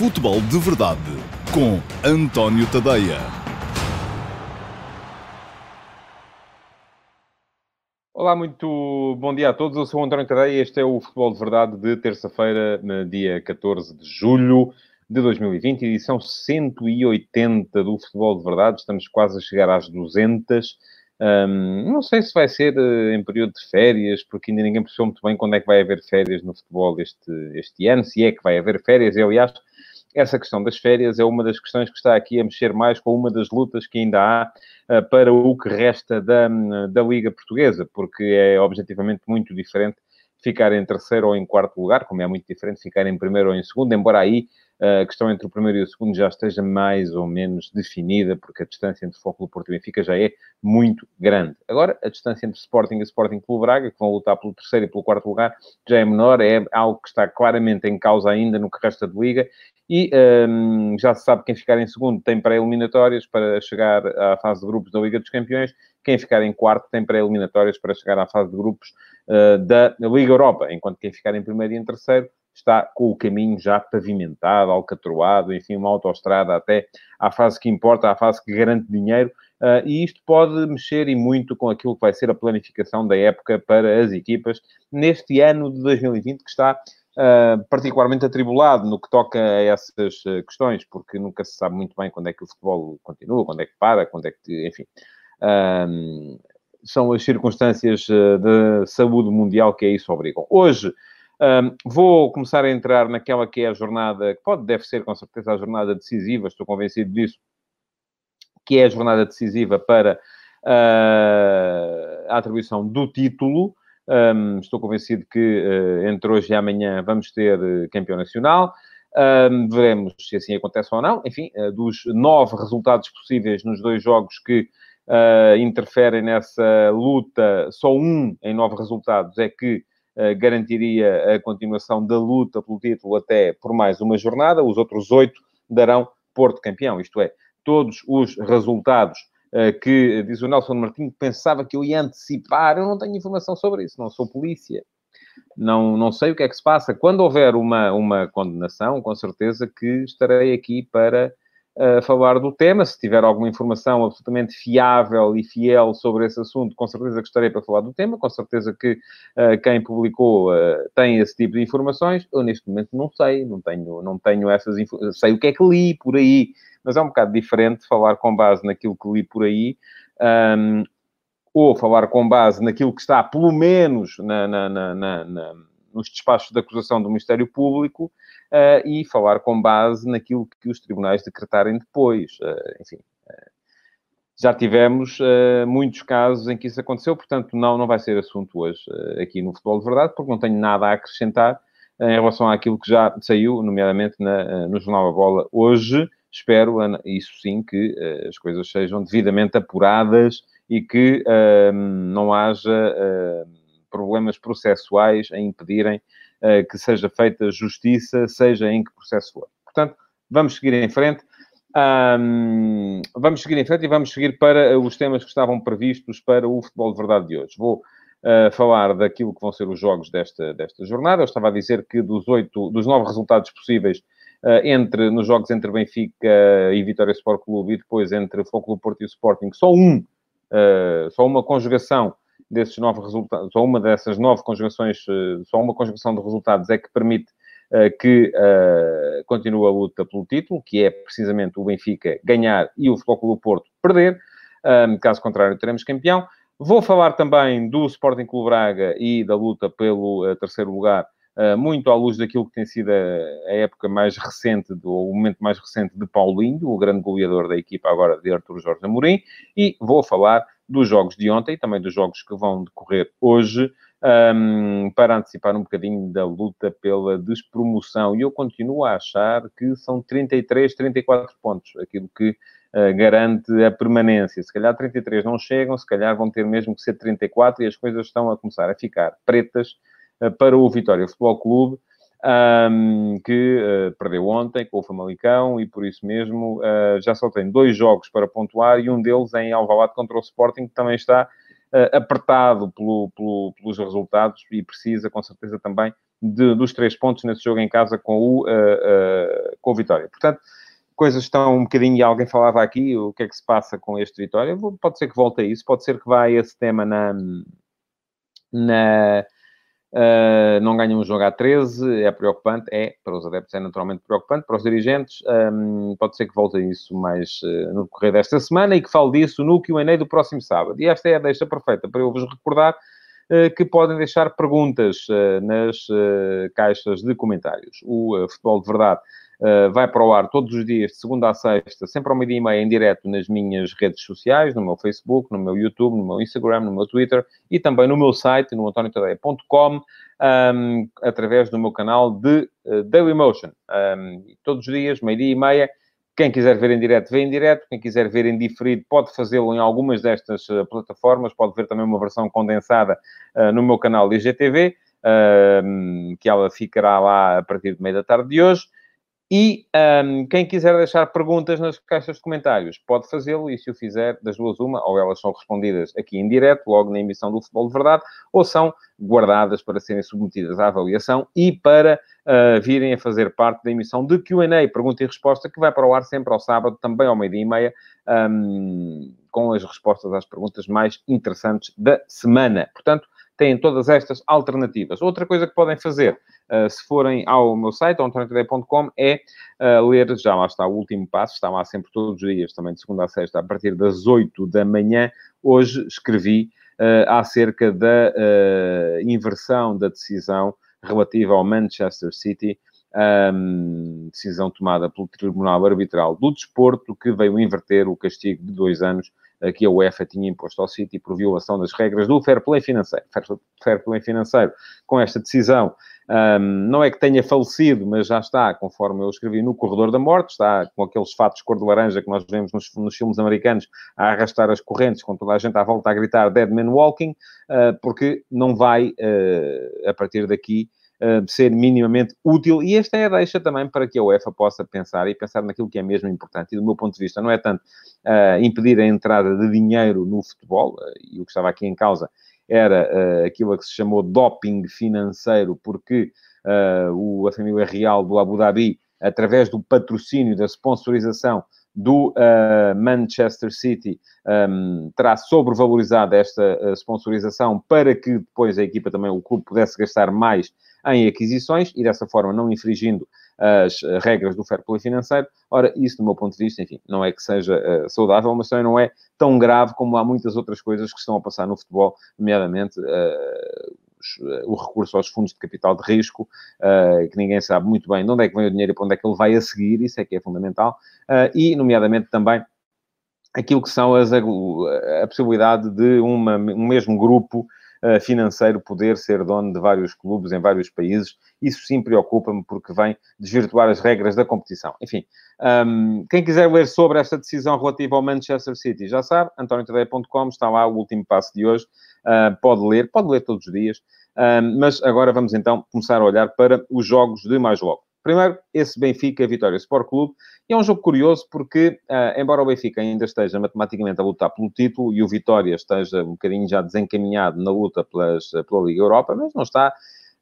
Futebol de Verdade com António Tadeia. Olá, muito bom dia a todos. Eu sou o António Tadeia e este é o Futebol de Verdade de terça-feira, dia 14 de julho de 2020, edição 180 do Futebol de Verdade. Estamos quase a chegar às 200. Um, não sei se vai ser uh, em período de férias, porque ainda ninguém percebeu muito bem quando é que vai haver férias no futebol este, este ano, se é que vai haver férias. E, aliás, essa questão das férias é uma das questões que está aqui a mexer mais com uma das lutas que ainda há uh, para o que resta da, da Liga Portuguesa, porque é objetivamente muito diferente ficar em terceiro ou em quarto lugar, como é muito diferente ficar em primeiro ou em segundo, embora aí a questão entre o primeiro e o segundo já esteja mais ou menos definida, porque a distância entre Foco do Porto e Benfica já é muito grande. Agora, a distância entre Sporting e Sporting Clube Braga, que vão lutar pelo terceiro e pelo quarto lugar, já é menor, é algo que está claramente em causa ainda no que resta de Liga, e um, já se sabe quem ficar em segundo tem pré-eliminatórias para chegar à fase de grupos da Liga dos Campeões, quem ficar em quarto tem pré-eliminatórias para chegar à fase de grupos uh, da Liga Europa, enquanto quem ficar em primeiro e em terceiro está com o caminho já pavimentado, alcatroado, enfim, uma autoestrada até à fase que importa, à fase que garante dinheiro, uh, e isto pode mexer e muito com aquilo que vai ser a planificação da época para as equipas neste ano de 2020, que está uh, particularmente atribulado no que toca a essas uh, questões, porque nunca se sabe muito bem quando é que o futebol continua, quando é que para, quando é que, enfim. são as circunstâncias de saúde mundial que a isso obrigam. Hoje, um, vou começar a entrar naquela que é a jornada, que pode, deve ser com certeza a jornada decisiva, estou convencido disso, que é a jornada decisiva para uh, a atribuição do título. Um, estou convencido que uh, entre hoje e amanhã vamos ter uh, campeão nacional. Um, veremos se assim acontece ou não. Enfim, dos nove resultados possíveis nos dois jogos que interferem nessa luta, só um em nove resultados é que garantiria a continuação da luta pelo título até por mais uma jornada. Os outros oito darão Porto campeão. Isto é, todos os resultados uh, que, diz o Nelson Martins, pensava que eu ia antecipar. Eu não tenho informação sobre isso, não sou polícia. Não, não sei o que é que se passa. Quando houver uma, uma condenação, com certeza que estarei aqui para a falar do tema. Se tiver alguma informação absolutamente fiável e fiel sobre esse assunto, com certeza gostaria para falar do tema. Com certeza que uh, quem publicou uh, tem esse tipo de informações. Eu, neste momento, não sei, não tenho, não tenho essas informações. Sei o que é que li por aí, mas é um bocado diferente falar com base naquilo que li por aí. Um, ou falar com base naquilo que está, pelo menos, na, na, na, na nos despachos de acusação do Ministério Público, uh, e falar com base naquilo que os tribunais decretarem depois. Uh, enfim, uh, já tivemos muitos casos em que isso aconteceu, portanto, não, não vai ser assunto hoje aqui no Futebol de Verdade, porque não tenho nada a acrescentar em relação àquilo que já saiu, nomeadamente na, no Jornal da Bola hoje. Espero, isso sim, que as coisas sejam devidamente apuradas e que não haja problemas processuais a impedirem uh, que seja feita justiça, seja em que processo for. Portanto, vamos seguir em frente. Um, vamos seguir em frente e vamos seguir para os temas que estavam previstos para o futebol de verdade de hoje. Vou uh, falar daquilo que vão ser os jogos desta, desta jornada. Eu estava a dizer que dos oito, dos nove resultados possíveis uh, entre, nos jogos entre Benfica e Vitória Sport Clube e depois entre Foco Porto e Sporting, só um, uh, só uma conjugação desses nove resultados, ou uma dessas nove conjugações, eh, só uma conjugação de resultados é que permite uh, que uh, continue a luta pelo título, que é precisamente o Benfica ganhar e o Futebol do Porto perder. Um, caso contrário, teremos campeão. Vou falar também do Sporting Clube Braga e da luta pelo uh, terceiro lugar, muito à luz daquilo que tem sido a, época mais recente, do, o momento mais recente de Paulinho, o grande goleador da equipa agora de Artur Jorge Amorim, e vou falar dos jogos de ontem, também dos jogos que vão decorrer hoje, um, para antecipar um bocadinho da luta pela despromoção. E eu continuo a achar que são 33, 34 pontos, aquilo que uh, garante a permanência. Se calhar 33 não chegam, se calhar vão ter mesmo que ser 34 e as coisas estão a começar a ficar pretas para o Vitória Futebol Clube um, que uh, perdeu ontem com o Famalicão e por isso mesmo uh, já só tem dois jogos para pontuar e um deles em Alvalade contra o Sporting, que também está uh, apertado pelo, pelo, pelos resultados e precisa com certeza também de, dos três pontos nesse jogo em casa com o, com o Vitória. Portanto, coisas estão um bocadinho, e alguém falava aqui, o que é que se passa com este Vitória? Pode ser que volte a isso, pode ser que vá esse tema na... na Uh, não ganham um jogo a 13, é preocupante, é, para os adeptos é naturalmente preocupante, para os dirigentes, um, pode ser que volte a isso mais uh, no decorrer desta semana e que fale disso no Q&A do próximo sábado. E esta é a deixa perfeita para eu vos recordar uh, que podem deixar perguntas nas caixas de comentários. O Futebol de Verdade Uh, vai para o ar todos os dias, de segunda a sexta, sempre ao meio-dia e meia, em direto nas minhas redes sociais, no meu Facebook, no meu YouTube, no meu Instagram, no meu Twitter e também no meu site, no antoniotadeia.com, um, através do meu canal de uh, Dailymotion. Um, todos os dias, meio-dia e meia. Quem quiser ver em direto, vê em direto. Quem quiser ver em diferido, pode fazê-lo em algumas destas uh, plataformas. Pode ver também uma versão condensada uh, no meu canal IGTV, uh, que ela ficará lá a partir do meio da tarde de hoje. E um, quem quiser deixar perguntas nas caixas de comentários pode fazê-lo, e se o fizer, das duas, uma, ou elas são respondidas aqui em direto, logo na emissão do Futebol de Verdade, ou são guardadas para serem submetidas à avaliação e para uh, virem a fazer parte da emissão de QA, pergunta e resposta, que vai para o ar sempre ao sábado, também ao meio-dia e meia, um, com as respostas às perguntas mais interessantes da semana. Portanto, têm todas estas alternativas. Outra coisa que podem fazer, uh, se forem ao meu site, ontorrentodei.com, é uh, ler, já lá está o último passo, está lá sempre todos os dias, também de segunda a sexta, a partir das 8 da manhã. Hoje escrevi uh, acerca da inversão da decisão relativa ao Manchester City, um, decisão tomada pelo Tribunal Arbitral do Desporto, que veio inverter o castigo de dois anos que a UEFA tinha imposto ao City por violação das regras do fair play financeiro. Fair play financeiro, com esta decisão, um, não é que tenha falecido, mas já está, conforme eu escrevi, no corredor da morte, está com aqueles fatos cor de laranja que nós vemos nos, nos filmes americanos a arrastar as correntes, com toda a gente à volta a gritar Dead Man Walking, uh, porque não vai, uh, a partir daqui, uh, ser minimamente útil. E esta é a deixa também para que a UEFA possa pensar e pensar naquilo que é mesmo importante. E do meu ponto de vista, não é tanto uh, impedir a entrada de dinheiro no futebol, uh, e o que estava aqui em causa era aquilo que se chamou doping financeiro, porque o, a família real do Abu Dhabi, através do patrocínio, da sponsorização, do uh, Manchester City um, terá sobrevalorizado esta uh, sponsorização para que depois a equipa também, o clube, pudesse gastar mais em aquisições e dessa forma não infringindo as eh, regras do fair play financeiro. Ora, isso, do meu ponto de vista, enfim, não é que seja uh, saudável, mas também não é tão grave como há muitas outras coisas que estão a passar no futebol, nomeadamente uh, o recurso aos fundos de capital de risco, uh, que ninguém sabe muito bem de onde é que vem o dinheiro e para onde é que ele vai a seguir, isso é que é fundamental, e, nomeadamente, também aquilo que são as, a, possibilidade de uma, um mesmo grupo eh, financeiro poder ser dono de vários clubes em vários países. Isso sim preocupa-me porque vem desvirtuar as regras da competição. Enfim, um, quem quiser ler sobre esta decisão relativa ao Manchester City, já sabe, antoniotadeia.com, está lá o último passo de hoje. Uh, pode ler, pode ler todos os dias. mas agora vamos então começar a olhar para os jogos de mais logo. Primeiro, esse Benfica Vitória Sport Clube. E é um jogo curioso porque, uh, embora o Benfica ainda esteja matematicamente a lutar pelo título e o Vitória esteja um bocadinho já desencaminhado na luta pelas, pela Liga Europa, mas não está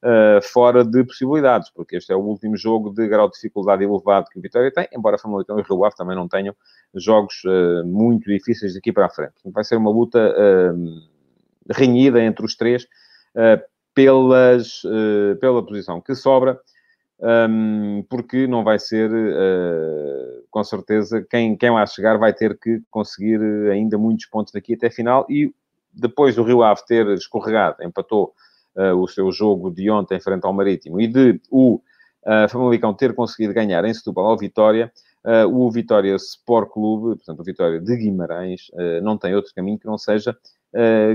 uh, fora de possibilidades, porque este é o último jogo de grau de dificuldade elevado que o Vitória tem, embora a Famalicão e Rio Ave também não tenham jogos uh, muito difíceis daqui para a frente. Vai ser uma luta renhida entre os três pelas, pela posição que sobra um, porque não vai ser, uh, com certeza, quem, quem lá chegar vai ter que conseguir ainda muitos pontos daqui até a final. E depois do Rio Ave ter escorregado, empatou uh, o seu jogo de ontem frente ao Marítimo e de o uh, Famalicão ter conseguido ganhar em Setúbal ao Vitória, uh, o Vitória Sport Clube, portanto, o Vitória de Guimarães, não tem outro caminho que não seja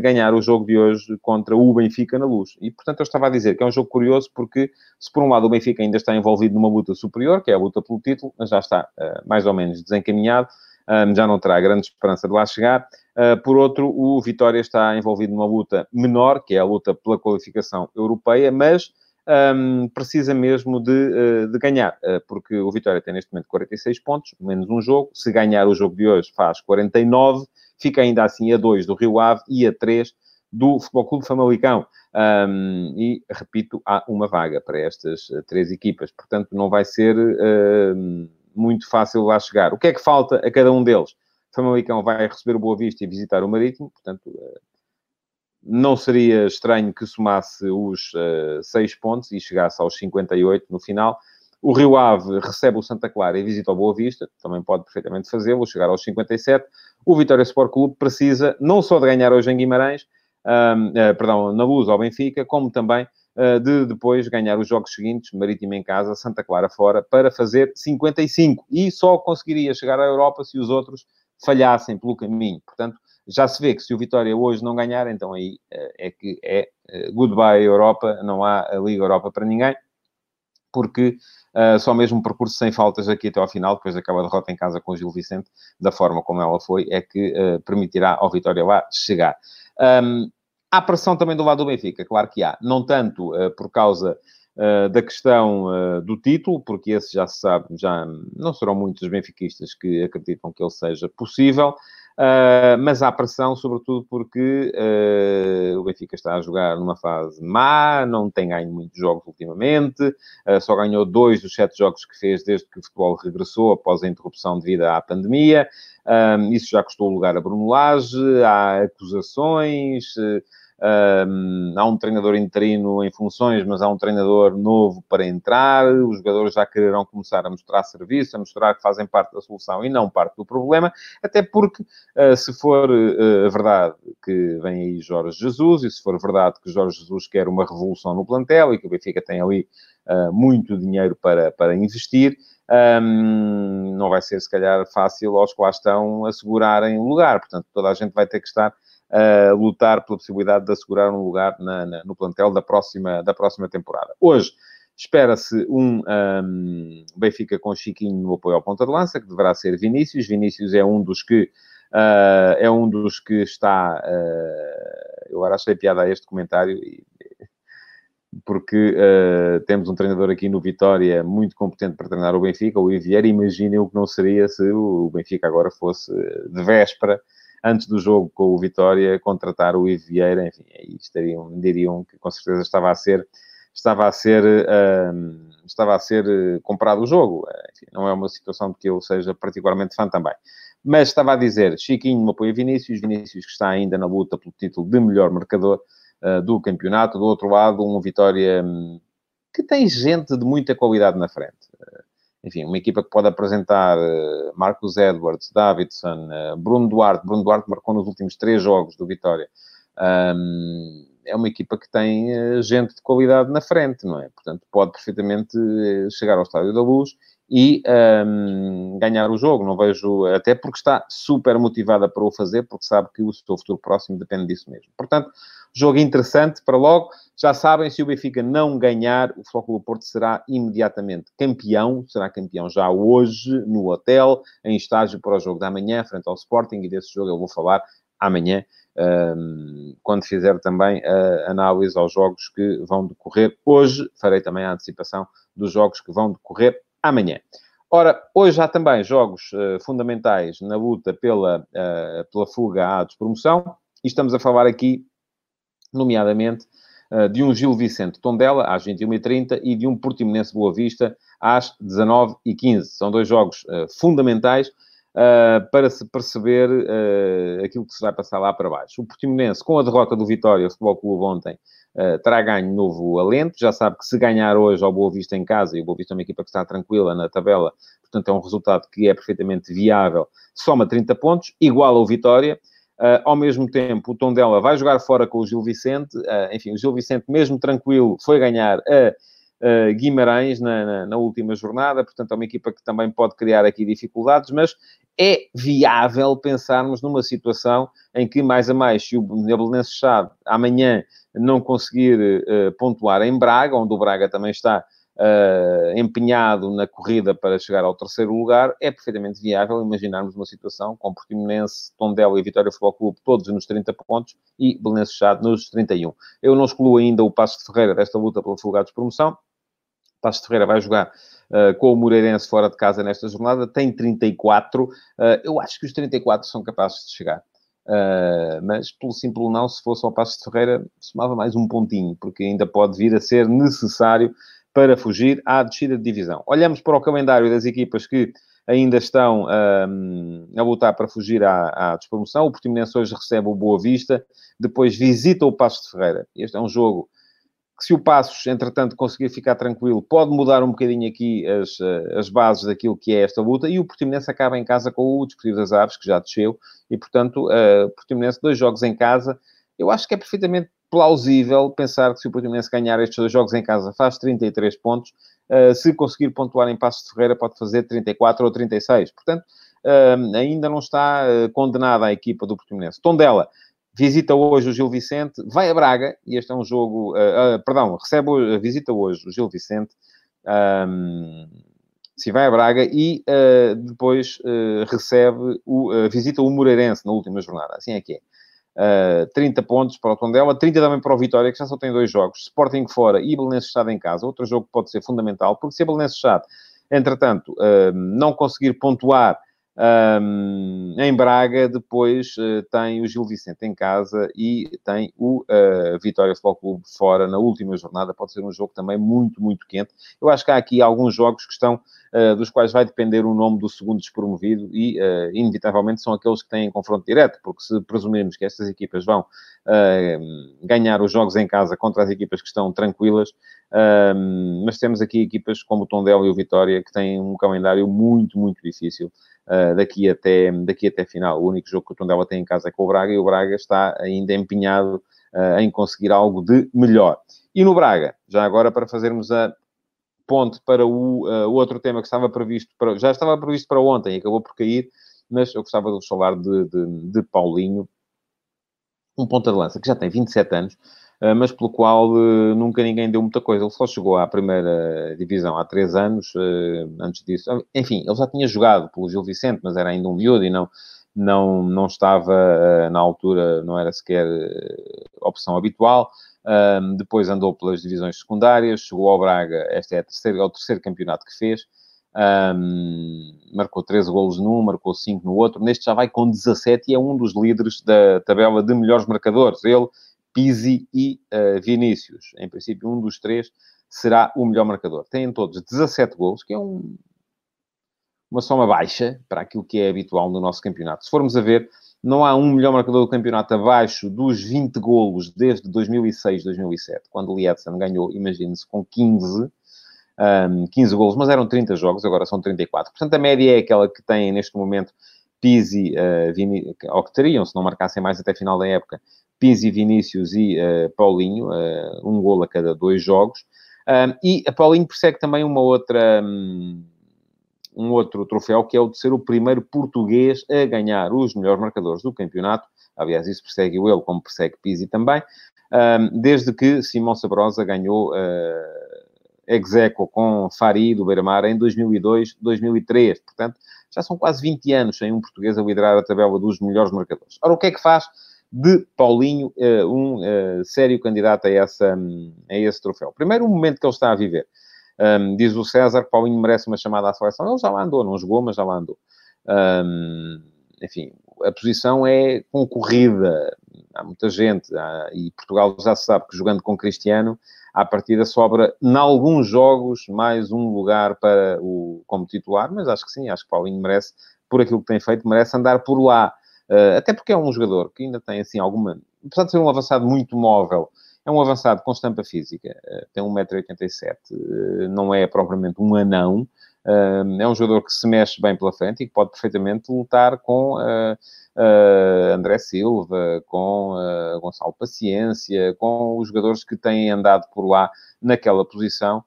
ganhar o jogo de hoje contra o Benfica na luz. E, portanto, eu estava a dizer que é um jogo curioso porque, se por um lado o Benfica ainda está envolvido numa luta superior, que é a luta pelo título, mas já está uh, mais ou menos desencaminhado, um, já não terá grande esperança de lá chegar. Uh, por outro, o Vitória está envolvido numa luta menor, que é a luta pela qualificação europeia, mas um, precisa mesmo de, de ganhar, porque o Vitória tem neste momento 46 pontos, menos um jogo. Se ganhar o jogo de hoje, faz 49 fica ainda assim a 2 do Rio Ave e a 3 do Futebol Clube Famalicão. Um, e, repito, há uma vaga para estas uh, três equipas. Portanto, não vai ser uh, muito fácil lá chegar. O que é que falta a cada um deles? Famalicão vai receber o Boa Vista e visitar o Marítimo. Portanto, uh, não seria estranho que somasse os seis pontos e chegasse aos 58 no final. O Rio Ave recebe o Santa Clara e visita o Boa Vista, também pode perfeitamente fazê-lo, chegar aos 57. O Vitória Sport Clube precisa não só de ganhar hoje em Guimarães, uh, eh, perdão, na Luz ao Benfica, como também uh, de depois ganhar os jogos seguintes, Marítimo em casa, Santa Clara fora, para fazer 55. E só conseguiria chegar à Europa se os outros falhassem pelo caminho. Portanto, já se vê que se o Vitória hoje não ganhar, então aí uh, é que é goodbye Europa, não há a Liga Europa para ninguém porque uh, só mesmo um percurso sem faltas aqui até ao final, depois acaba a derrota em casa com o Gil Vicente, da forma como ela foi, é que uh, permitirá ao Vitória lá chegar. Um, há pressão também do lado do Benfica, claro que há. Não tanto uh, por causa da questão do título, porque esse já se sabe, já não serão muitos os benfiquistas que acreditam que ele seja possível, Uh, mas há pressão, sobretudo porque uh, o Benfica está a jogar numa fase má, não tem ganho muitos jogos ultimamente, uh, só ganhou dois dos sete jogos que fez desde que o futebol regressou após a interrupção devido à pandemia. isso já custou lugar a Bruno Lage, há acusações um, há um treinador interino em funções, mas há um treinador novo para entrar. Os jogadores já quererão começar a mostrar serviço, a mostrar que fazem parte da solução e não parte do problema, até porque, uh, se for uh, verdade que vem aí Jorge Jesus, e se for verdade que Jorge Jesus quer uma revolução no plantel e que o Benfica tem ali uh, muito dinheiro para, para investir, um, não vai ser, se calhar, fácil aos que lá estão assegurarem o lugar. Portanto, toda a gente vai ter que estar a lutar pela possibilidade de assegurar um lugar na, na, no plantel da próxima, da próxima temporada. Hoje, espera-se um, um, Benfica com Chiquinho no apoio ao ponta de lança, que deverá ser Vinícius. Vinícius é um dos que uh, é um dos que está. Uh, eu agora achei piada a este comentário, porque uh, temos um treinador aqui no Vitória muito competente para treinar o Benfica, o Ivier. Imaginem o que não seria se o Benfica agora fosse de véspera antes do jogo com o Vitória, contratar o Ivo Vieira, enfim, aí estariam, diriam que com certeza estava a ser, estava a ser, estava a ser eh, comprado o jogo. Enfim, não é uma situação de que eu seja particularmente fã também. Mas estava a dizer, Chiquinho apoia Vinícius, Vinícius que está ainda na luta pelo título de melhor marcador uh, do campeonato. Do outro lado, um Vitória um, que tem gente de muita qualidade na frente. Enfim, uma equipa que pode apresentar uh, Marcos Edwards, Davidson, uh, Bruno Duarte. Bruno Duarte marcou nos últimos três jogos do Vitória. É uma equipa que tem uh, gente de qualidade na frente, não é? Portanto, pode perfeitamente chegar ao Estádio da Luz e ganhar o jogo. Não vejo, até porque está super motivada para o fazer, porque sabe que o seu futuro próximo depende disso mesmo. Portanto, Jogo interessante para logo. Já sabem, se o Benfica não ganhar, o Flóculo Porto será imediatamente campeão. Será campeão já hoje, no hotel, em estágio para o jogo da manhã, frente ao Sporting. E desse jogo eu vou falar amanhã, um, quando fizer também a análise aos jogos que vão decorrer hoje. Farei também a antecipação dos jogos que vão decorrer amanhã. Ora, hoje há também jogos uh, fundamentais na luta pela, uh, pela fuga à despromoção. E estamos a falar aqui nomeadamente uh, de um Gil Vicente Tondela, às 21h30, e de um Portimonense Boa Vista, às 19h15. São dois jogos uh, fundamentais uh, para se perceber aquilo que se vai passar lá para baixo. O Portimonense, com a derrota do Vitória, Futebol Clube ontem, Uh, terá ganho novo alento. Já sabe que se ganhar hoje ao Boa Vista em casa, e o Boa Vista é uma equipa que está tranquila na tabela, portanto é um resultado que é perfeitamente viável, soma 30 pontos, igual ao Vitória. Uh, ao mesmo tempo, o Tondela vai jogar fora com o Gil Vicente. Uh, enfim, o Gil Vicente, mesmo tranquilo, foi ganhar a uh, Guimarães na, na, na, última jornada. Portanto, é uma equipa que também pode criar aqui dificuldades, mas é viável pensarmos numa situação em que, mais a mais, se o Belenenses Chave amanhã não conseguir pontuar em Braga, onde o Braga também está uh, empenhado na corrida para chegar ao terceiro lugar, é perfeitamente viável imaginarmos uma situação com Portimonense, Tondela e Vitória Futebol Clube todos nos 30 pontos e Belenenses Chade nos 31. Eu não excluo ainda o Passo de Ferreira desta luta pelo lugar de promoção. Passo de Ferreira vai jogar uh, com o Moreirense fora de casa nesta jornada, tem 34. Uh, eu acho que os 34 são capazes de chegar. Uh, mas, pelo simples não, se fosse ao Passo de Ferreira, somava mais um pontinho, porque ainda pode vir a ser necessário para fugir à descida de divisão. Olhamos para o calendário das equipas que ainda estão um, a lutar para fugir à, à despromoção. O Portimonense hoje recebe o Boa Vista, depois visita o Passo de Ferreira. Este é um jogo que, se o Passos, entretanto, conseguir ficar tranquilo, pode mudar um bocadinho aqui as, eh, as bases daquilo que é esta luta. E o Portimonense acaba em casa com o Desportivo das Aves, que já desceu, e, portanto, uh, Portimonense, dois jogos em casa. Eu acho que é perfeitamente plausível pensar que se o Portimonense ganhar estes dois jogos em casa faz 33 pontos, uh, se conseguir pontuar em Passos de Ferreira pode fazer 34 ou 36. Portanto, uh, ainda não está uh, condenada a equipa do Portimonense. Tondela visita hoje o Gil Vicente, vai a Braga, e este é um jogo, perdão, recebe, visita hoje o Gil Vicente, se vai a Braga e depois recebe, o, visita o Moreirense na última jornada, assim é que é. Uh, 30 pontos para o Tondela, 30 também para o Vitória, que já só tem dois jogos, Sporting fora e Belenenses Estado em casa. Outro jogo que pode ser fundamental, porque se a Belenenses Estado, entretanto, uh, não conseguir pontuar um, em Braga, depois uh, tem o Gil Vicente em casa e tem o Vitória Futebol Clube fora na última jornada. Pode ser um jogo também muito, muito quente. Eu acho que há aqui alguns jogos que estão, dos quais vai depender o nome do segundo despromovido e, inevitavelmente, são aqueles que têm confronto direto, porque se presumirmos que estas equipas vão ganhar os jogos em casa contra as equipas que estão tranquilas, mas temos aqui equipas como o Tondela e o Vitória que têm um calendário muito, muito difícil uh, daqui, até, daqui até final. O único jogo que o Tondela tem em casa é com o Braga e o Braga está ainda empenhado uh, em conseguir algo de melhor. E no Braga, já agora para fazermos a ponte para o, uh, outro tema que estava previsto, para, já estava previsto para ontem acabou por cair, mas eu gostava de falar de, de, de Paulinho, um ponta de lança que já tem 27 anos, ah, mas pelo qual ah, nunca ninguém deu muita coisa. Ele só chegou à primeira divisão há três anos, antes disso. Enfim, ele já tinha jogado pelo Gil Vicente, mas era ainda um miúdo e não, não, não estava, na altura, não era sequer opção habitual. Depois andou pelas divisões secundárias, chegou ao Braga, este é, a terceira, é o terceiro campeonato que fez. Um, marcou 13 golos num, marcou 5 no outro. Neste já vai com 17 e é um dos líderes da tabela de melhores marcadores. Ele Pizzi e uh, Vinícius. Em princípio, um dos três será o melhor marcador. Têm todos 17 gols, que é um, uma soma baixa para aquilo que é habitual no nosso campeonato. Se formos a ver, não há um melhor marcador do campeonato abaixo dos 20 golos desde 2006, 2007, quando o Lietzen ganhou, imagine-se, com 15, um, 15 golos, mas eram 30 jogos, agora são 34. Portanto, a média é aquela que tem neste momento Pizzi, uh, Vini, ou que teriam, se não marcassem mais até final da época, Pizzi, Vinícius e uh, Paulinho, uh, um gol a cada dois jogos. Um, e a Paulinho persegue também uma outra, um, um, outro troféu, que é o de ser o primeiro português a ganhar os melhores marcadores do campeonato. Aliás, isso persegue ele, como persegue Pizzi também, desde que Simão Sabrosa ganhou uh, Execo com Fari do Beira-Mar em 2002, 2003. Portanto, já são quase 20 anos sem um português a liderar a tabela dos melhores marcadores. Ora, o que é que faz de Paulinho, eh, um eh, sério candidato a, essa, a esse troféu. Primeiro, o momento que ele está a viver. Um, diz o César que Paulinho merece uma chamada à seleção. Ele já lá andou, não jogou, mas já lá andou. Um, enfim, a posição é concorrida. Há muita gente, há, e Portugal já sabe que jogando com Cristiano, à partida sobra, em alguns jogos, mais um lugar para o, como titular, mas acho que sim, acho que Paulinho merece, por aquilo que tem feito, merece andar por lá. Uh, até porque é um jogador que ainda tem, assim, alguma... Apesar de ser um avançado muito móvel, é um avançado com estampa física, uh, tem 1,87m, uh, não é propriamente um anão, é um jogador que se mexe bem pela frente e que pode perfeitamente lutar com André Silva, com Gonçalo Paciência, com os jogadores que têm andado por lá naquela posição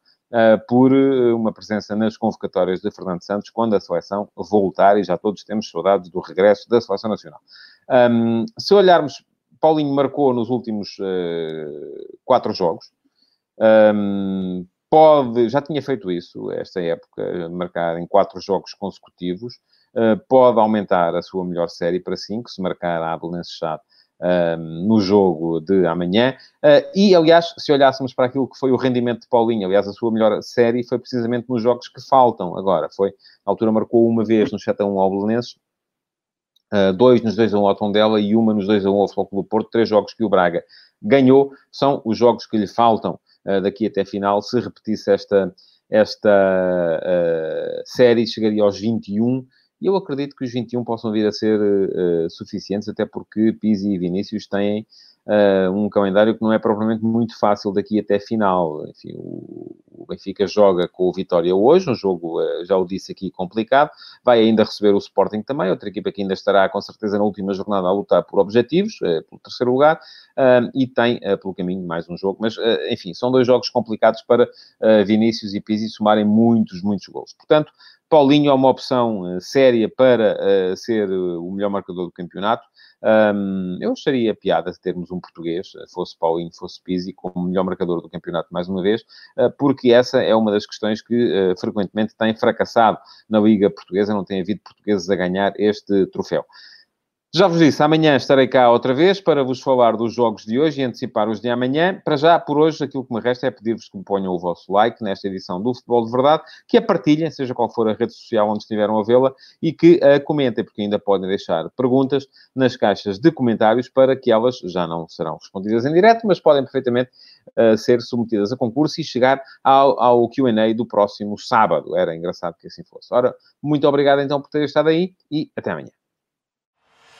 por eh, uma presença nas convocatórias de Fernando Santos quando a seleção voltar, e já todos temos saudades do regresso da seleção nacional. Se olharmos, Paulinho marcou nos últimos uh, quatro jogos. Um, pode, já tinha feito isso esta época, marcar em quatro jogos consecutivos. Uh, pode aumentar a sua melhor série para cinco, se marcar a Belenenses Chade no jogo de amanhã. Uh, e, aliás, se olhássemos para aquilo que foi o rendimento de Paulinho, aliás, a sua melhor série foi precisamente nos jogos que faltam agora. Foi, na altura, marcou uma vez no 7 a 1 ao Belenenses, Uh, dois nos 2 a 1 ao Tondela e uma nos 2 a 1 ao Futebol Clube Porto. Três jogos que o Braga ganhou. São os jogos que lhe faltam uh, daqui até final. Se repetisse esta, esta uh, série, chegaria aos 21. E eu acredito que os 21 possam vir a ser suficientes, até porque Pizzi e Vinícius têm um calendário que não é propriamente muito fácil daqui até final. Enfim, o, Benfica joga com o Vitória hoje, um jogo, uh, já o disse aqui, complicado. Vai ainda receber o Sporting também, outra equipa que ainda estará com certeza na última jornada a lutar por objetivos, uh, pelo terceiro lugar, e tem pelo caminho mais um jogo. Mas, enfim, são dois jogos complicados para Vinícius e Pizzi somarem muitos, muitos gols. Portanto, Paulinho é uma opção séria para ser o melhor marcador do campeonato. Um, eu acharia piada se termos um português, fosse Paulinho, fosse Pizzi, como melhor marcador do campeonato mais uma vez, uh, porque essa é uma das questões que uh, frequentemente tem fracassado na Liga Portuguesa, não tem havido portugueses a ganhar este troféu. Já vos disse, amanhã estarei cá outra vez para vos falar dos jogos de hoje e antecipar os de amanhã. Para já, por hoje, aquilo que me resta é pedir-vos que me ponham o vosso like nesta edição do Futebol de Verdade, que a partilhem, seja qual for a rede social onde estiveram a vê-la, e que a comentem, porque ainda podem deixar perguntas nas caixas de comentários para que elas já não serão respondidas em direto, mas podem perfeitamente uh, ser submetidas a concurso e chegar ao, ao Q&A do próximo sábado. Era engraçado que assim fosse. Ora, muito obrigado então por terem estado aí e até amanhã.